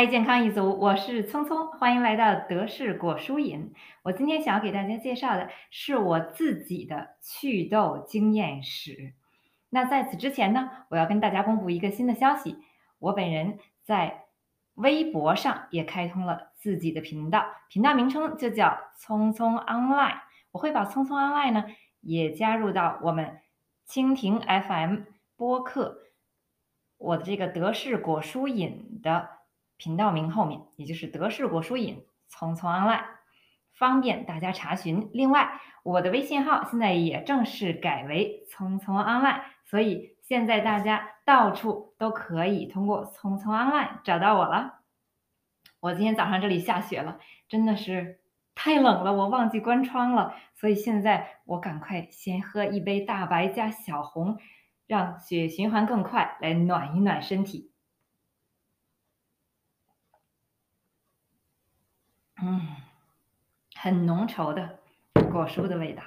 爱健康一族，我是聪聪，欢迎来到德式果蔬饮。我今天想要给大家介绍的是我自己的祛痘经验史。那在此之前呢，我要跟大家公布一个新的消息，我本人在微博上也开通了自己的频道，频道名称就叫聪聪 online。我会把聪聪 online 呢也加入到我们蜻蜓 FM 播客。我的这个德式果蔬饮的频道名后面，也就是德式果蔬饮匆匆 online，方便大家查询。另外，我的微信号现在也正式改为匆匆 online，所以现在大家到处都可以通过匆匆 online 找到我了。我今天早上这里下雪了，真的是太冷了，我忘记关窗了，所以现在我赶快先喝一杯大白加小红。让血液循环更快，来暖一暖身体。嗯，很浓稠的果蔬的味道。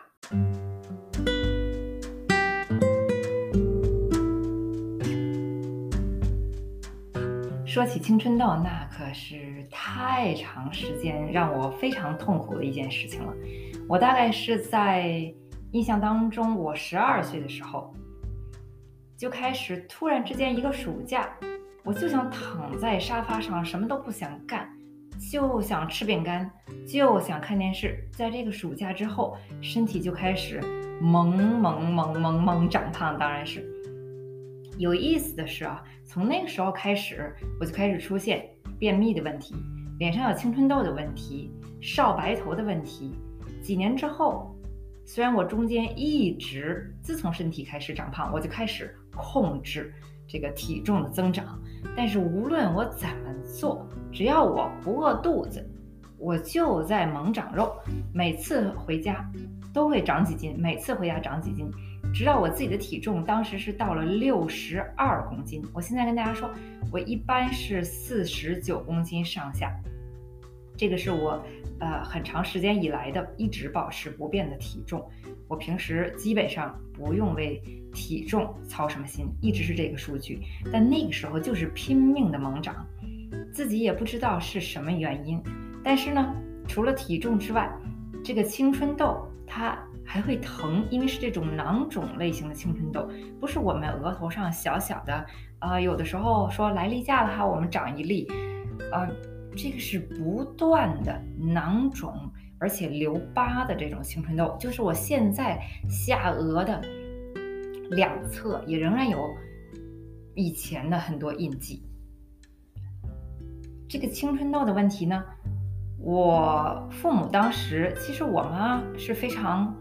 说起青春痘，那可是太长时间让我非常痛苦的一件事情了。我大概是在印象当中，我十二岁的时候。就开始突然之间一个暑假，我就想躺在沙发上什么都不想干，就想吃饼干，就想看电视。在这个暑假之后，身体就开始猛猛猛猛猛长胖。当然是有意思的是啊，从那个时候开始，我就开始出现便秘的问题，脸上有青春痘的问题，少白头的问题。几年之后，虽然我中间一直自从身体开始长胖，我就开始。控制这个体重的增长，但是无论我怎么做，只要我不饿肚子，我就在猛长肉。每次回家都会长几斤，每次回家长几斤，直到我自己的体重当时是到了六十二公斤。我现在跟大家说，我一般是四十九公斤上下，这个是我呃很长时间以来的一直保持不变的体重。我平时基本上不用为体重操什么心，一直是这个数据。但那个时候就是拼命的猛长，自己也不知道是什么原因。但是呢，除了体重之外，这个青春痘它还会疼，因为是这种囊肿类型的青春痘，不是我们额头上小小的。呃，有的时候说来例假了哈，我们长一粒，呃，这个是不断的囊肿。而且留疤的这种青春痘，就是我现在下颚的两侧也仍然有以前的很多印记。这个青春痘的问题呢，我父母当时其实我妈是非常，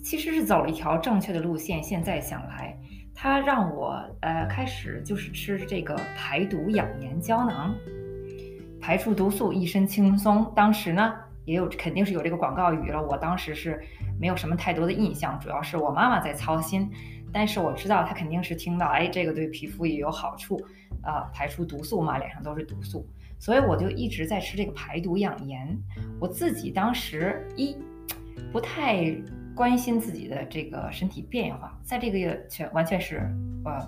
其实是走了一条正确的路线。现在想来，她让我呃开始就是吃这个排毒养颜胶囊，排出毒素，一身轻松。当时呢。也有肯定是有这个广告语了，我当时是没有什么太多的印象，主要是我妈妈在操心，但是我知道她肯定是听到，哎，这个对皮肤也有好处，啊，排出毒素嘛，脸上都是毒素，所以我就一直在吃这个排毒养颜。我自己当时一不太关心自己的这个身体变化，在这个月全完全是呃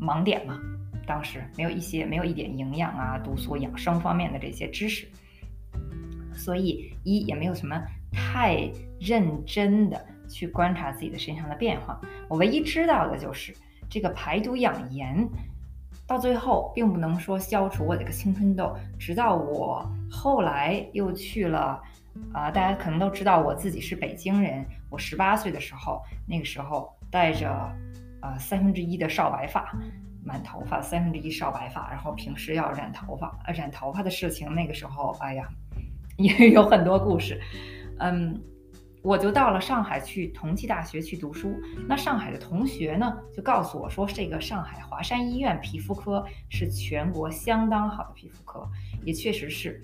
盲点嘛，当时没有一些没有一点营养啊、毒素养生方面的这些知识。所以一也没有什么太认真的去观察自己的身上的变化。我唯一知道的就是这个排毒养颜，到最后并不能说消除我这个青春痘。直到我后来又去了，啊，大家可能都知道我自己是北京人。我十八岁的时候，那个时候带着呃三分之一的少白发，满头发三分之一少白发，然后平时要染头发，呃，染头发的事情，那个时候，哎呀。也有很多故事，嗯，我就到了上海去同济大学去读书。那上海的同学呢，就告诉我说，这个上海华山医院皮肤科是全国相当好的皮肤科，也确实是。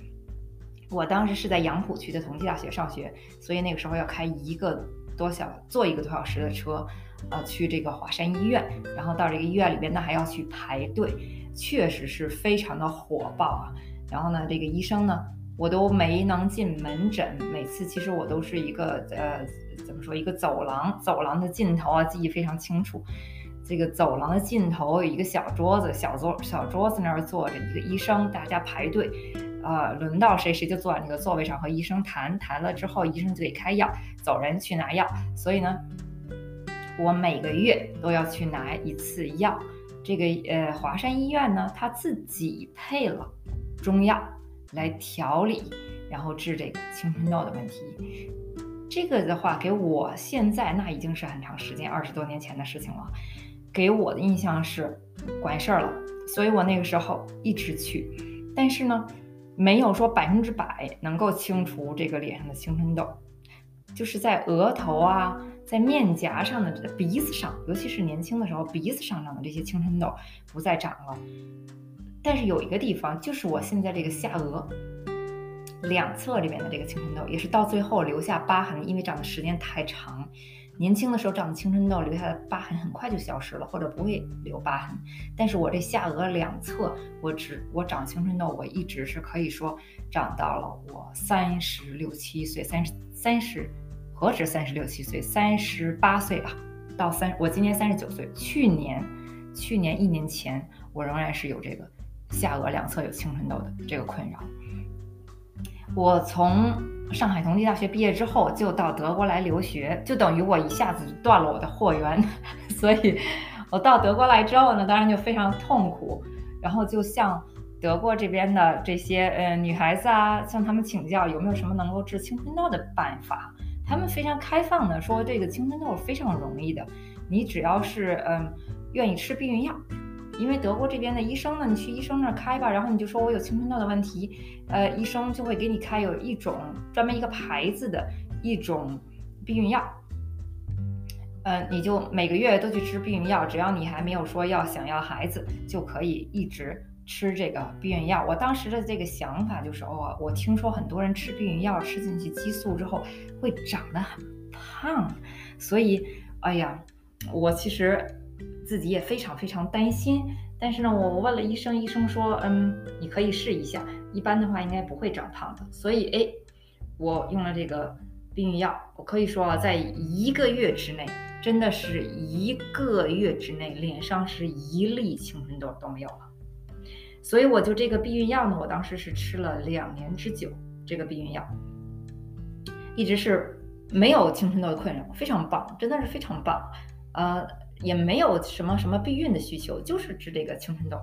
我当时是在杨浦区的同济大学上学，所以那个时候要开一个多小坐一个多小时的车，呃，去这个华山医院，然后到这个医院里边呢还要去排队，确实是非常的火爆啊。然后呢，这个医生呢。我都没能进门诊，每次其实我都是一个呃，怎么说一个走廊，走廊的尽头啊，记忆非常清楚。这个走廊的尽头有一个小桌子，小桌小桌子那儿坐着一个医生，大家排队，呃，轮到谁谁就坐在那个座位上和医生谈，谈了之后医生就给开药，走人去拿药。所以呢，我每个月都要去拿一次药。这个呃，华山医院呢，他自己配了中药来调理，然后治这个青春痘的问题。这个的话，给我现在那已经是很长时间，二十多年前的事情了。给我的印象是管事儿了，所以我那个时候一直去。但是呢，没有说百分之百能够清除这个脸上的青春痘，就是在额头啊，在面颊上的、鼻子上，尤其是年轻的时候，鼻子上长的这些青春痘不再长了。但是有一个地方，就是我现在这个下颚。两侧这边的这个青春痘也是到最后留下疤痕，因为长的时间太长。年轻的时候长的青春痘留下的疤痕很快就消失了，或者不会留疤痕。但是我这下颚两侧，我只我长青春痘，我一直是可以说长到了我三十六七岁，三十三十何止三十六七岁，三十八岁吧，到三我今年三十九岁，去年去年一年前我仍然是有这个下颚两侧有青春痘的这个困扰。我从上海同济大学毕业之后，就到德国来留学，就等于我一下子断了我的货源。所以，我到德国来之后呢，当然就非常痛苦。然后就向德国这边的这些呃女孩子啊，向他们请教有没有什么能够治青春痘的办法。他们非常开放的说，这个青春痘是非常容易的，你只要是嗯愿意吃避孕药。因为德国这边的医生呢，你去医生那儿开吧，然后你就说我有青春痘的问题，呃，医生就会给你开有一种专门一个牌子的一种避孕药，呃，你就每个月都去吃避孕药，只要你还没有说要想要孩子，就可以一直吃这个避孕药。我当时的这个想法就是，哦，我听说很多人吃避孕药吃进去激素之后会长得很胖，所以，哎呀，我其实。自己也非常非常担心，但是呢，我问了医生，医生说，嗯，你可以试一下，一般的话应该不会长胖的。所以，哎，我用了这个避孕药，我可以说啊，在一个月之内，真的是一个月之内，脸上是一粒青春痘都没有了。所以，我就这个避孕药呢，我当时是吃了两年之久，这个避孕药一直是没有青春痘的困扰，非常棒，真的是非常棒，呃。也没有什么什么避孕的需求，就是治这个青春痘。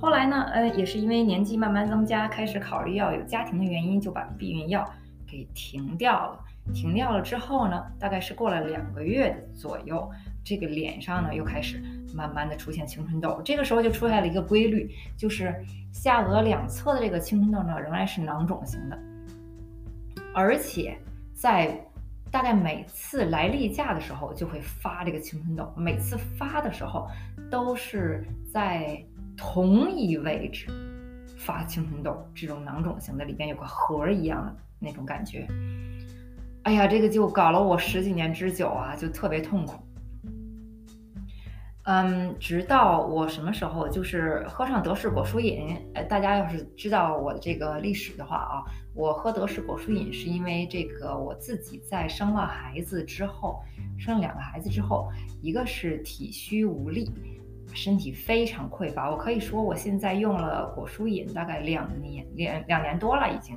后来呢，呃，也是因为年纪慢慢增加，开始考虑要有家庭的原因，就把避孕药给停掉了。停掉了之后呢，大概是过了两个月左右，这个脸上呢又开始慢慢的出现青春痘。这个时候就出现了一个规律，就是下颚两侧的这个青春痘呢仍然是囊肿型的，而且在。大概每次来例假的时候就会发这个青春痘，每次发的时候都是在同一位置发青春痘，这种囊肿型的里边有个核一样的那种感觉。哎呀，这个就搞了我十几年之久啊，就特别痛苦。嗯，直到我什么时候就是喝上德式果蔬饮，呃，大家要是知道我的这个历史的话啊，我喝德式果蔬饮是因为这个我自己在生了孩子之后，生了两个孩子之后，一个是体虚无力，身体非常匮乏，我可以说我现在用了果蔬饮大概两年两两年多了已经，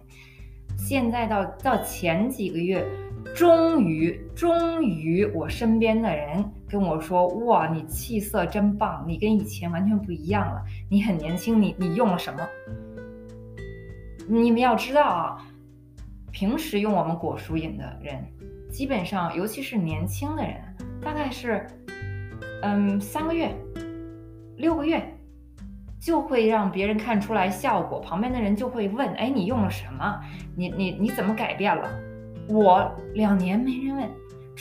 现在到到前几个月。终于，终于，我身边的人跟我说：“哇，你气色真棒，你跟以前完全不一样了，你很年轻，你你用了什么？”你们要知道啊，平时用我们果蔬饮的人，基本上，尤其是年轻的人，大概是，嗯，三个月、六个月，就会让别人看出来效果，旁边的人就会问：“哎，你用了什么？你你你怎么改变了？”我两年没人问，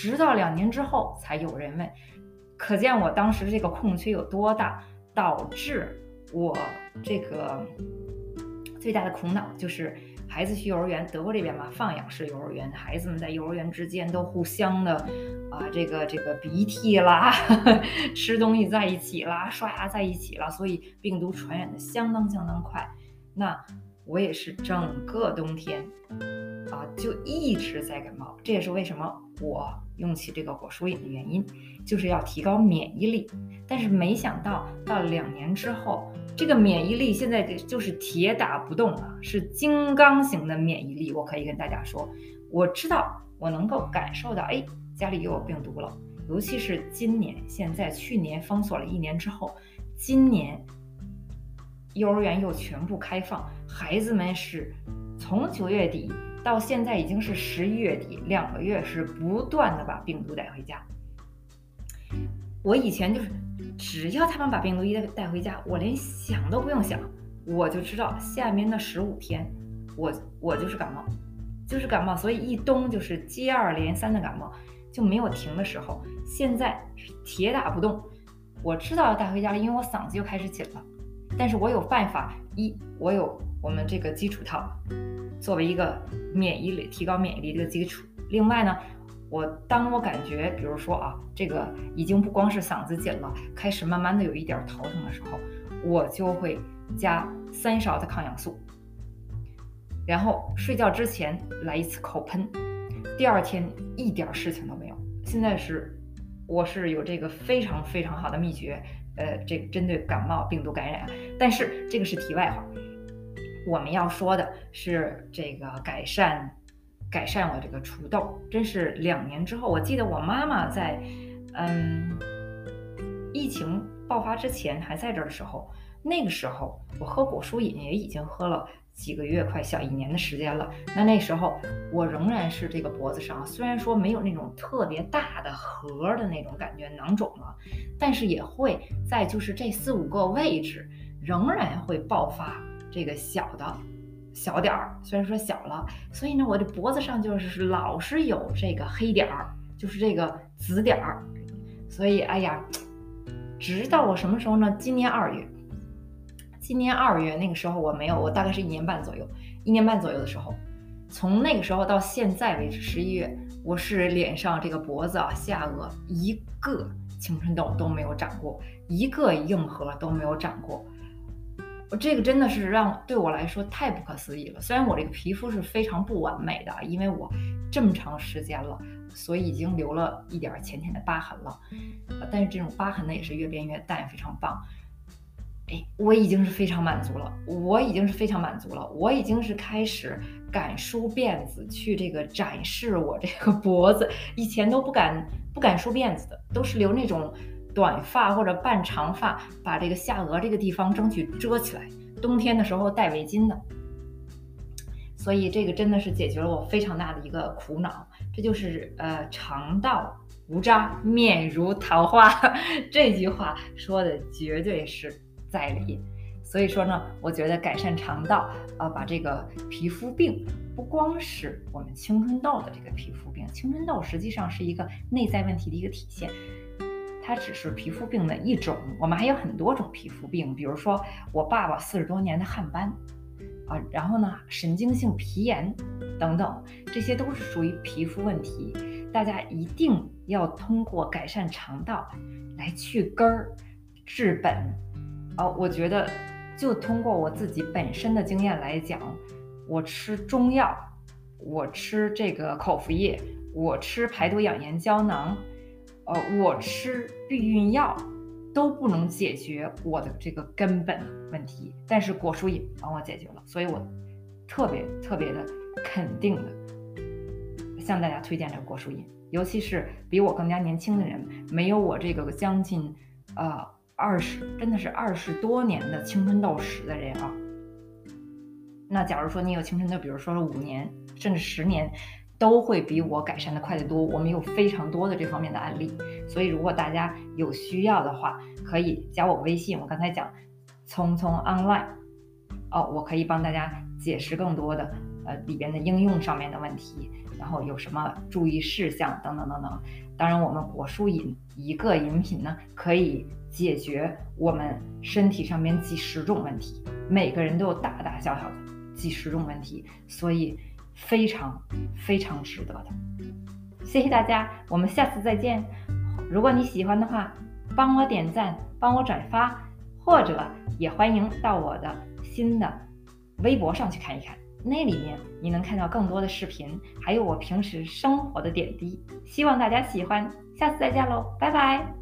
直到两年之后才有人问，可见我当时这个空缺有多大，导致我这个最大的苦恼就是孩子去幼儿园，德国这边嘛放养式幼儿园，孩子们在幼儿园之间都互相的啊这个这个鼻涕啦，吃东西在一起啦，刷牙在一起了，所以病毒传染的相当相当快。那我也是整个冬天。啊，就一直在感冒，这也是为什么我用起这个果蔬饮的原因，就是要提高免疫力。但是没想到到两年之后，这个免疫力现在就是铁打不动了，是金刚型的免疫力。我可以跟大家说，我知道我能够感受到，哎，家里又有病毒了。尤其是今年，现在去年封锁了一年之后，今年幼儿园又全部开放，孩子们是从九月底。到现在已经是十一月底，两个月是不断的把病毒带回家。我以前就是，只要他们把病毒一带带回家，我连想都不用想，我就知道下面的十五天，我我就是感冒，就是感冒，所以一冬就是接二连三的感冒，就没有停的时候。现在是铁打不动，我知道要带回家了，因为我嗓子又开始紧了，但是我有办法，一我有我们这个基础套。作为一个免疫力提高免疫力这个基础，另外呢，我当我感觉，比如说啊，这个已经不光是嗓子紧了，开始慢慢的有一点头疼的时候，我就会加三勺的抗氧素，然后睡觉之前来一次口喷，第二天一点事情都没有。现在是，我是有这个非常非常好的秘诀，呃，这针对感冒病毒感染，但是这个是题外话。我们要说的是这个改善，改善我这个除痘，真是两年之后。我记得我妈妈在，嗯，疫情爆发之前还在这儿的时候，那个时候我喝果蔬饮也已经喝了几个月，快小一年的时间了。那那时候我仍然是这个脖子上，虽然说没有那种特别大的核的那种感觉囊肿了，但是也会在就是这四五个位置仍然会爆发。这个小的，小点儿，虽然说小了，所以呢，我的脖子上就是老是有这个黑点儿，就是这个紫点儿，所以哎呀，直到我什么时候呢？今年二月，今年二月那个时候我没有，我大概是一年半左右，一年半左右的时候，从那个时候到现在为止，十一月，我是脸上这个脖子啊、下颚一个青春痘都没有长过，一个硬核都没有长过。我这个真的是让对我来说太不可思议了。虽然我这个皮肤是非常不完美的，因为我这么长时间了，所以已经留了一点浅浅的疤痕了。但是这种疤痕呢，也是越变越淡，非常棒。哎，我已经是非常满足了，我已经是非常满足了，我已经是开始敢梳辫子去这个展示我这个脖子，以前都不敢不敢梳辫子的，都是留那种。短发或者半长发，把这个下颚这个地方争取遮起来。冬天的时候戴围巾的，所以这个真的是解决了我非常大的一个苦恼。这就是呃，肠道无渣，面如桃花，这句话说的绝对是在理。所以说呢，我觉得改善肠道，呃，把这个皮肤病，不光是我们青春痘的这个皮肤病，青春痘实际上是一个内在问题的一个体现。它只是皮肤病的一种，我们还有很多种皮肤病，比如说我爸爸四十多年的汗斑，啊，然后呢，神经性皮炎等等，这些都是属于皮肤问题。大家一定要通过改善肠道来去根儿治本。哦，我觉得就通过我自己本身的经验来讲，我吃中药，我吃这个口服液，我吃排毒养颜胶囊。呃，我吃避孕药都不能解决我的这个根本问题，但是果蔬饮帮我解决了，所以我特别特别的肯定的向大家推荐这个果蔬饮，尤其是比我更加年轻的人，没有我这个将近呃二十，真的是二十多年的青春痘史的人啊。那假如说你有青春痘，比如说五年甚至十年。都会比我改善的快得多。我们有非常多的这方面的案例，所以如果大家有需要的话，可以加我微信。我刚才讲聪聪 online，哦，我可以帮大家解释更多的呃里边的应用上面的问题，然后有什么注意事项等等等等。当然，我们果蔬饮一个饮品呢，可以解决我们身体上面几十种问题。每个人都有大大小小的几十种问题，所以。非常非常值得的，谢谢大家，我们下次再见。如果你喜欢的话，帮我点赞，帮我转发，或者也欢迎到我的新的微博上去看一看。那里面你能看到更多的视频，还有我平时生活的点滴。希望大家喜欢，下次再见喽，拜拜。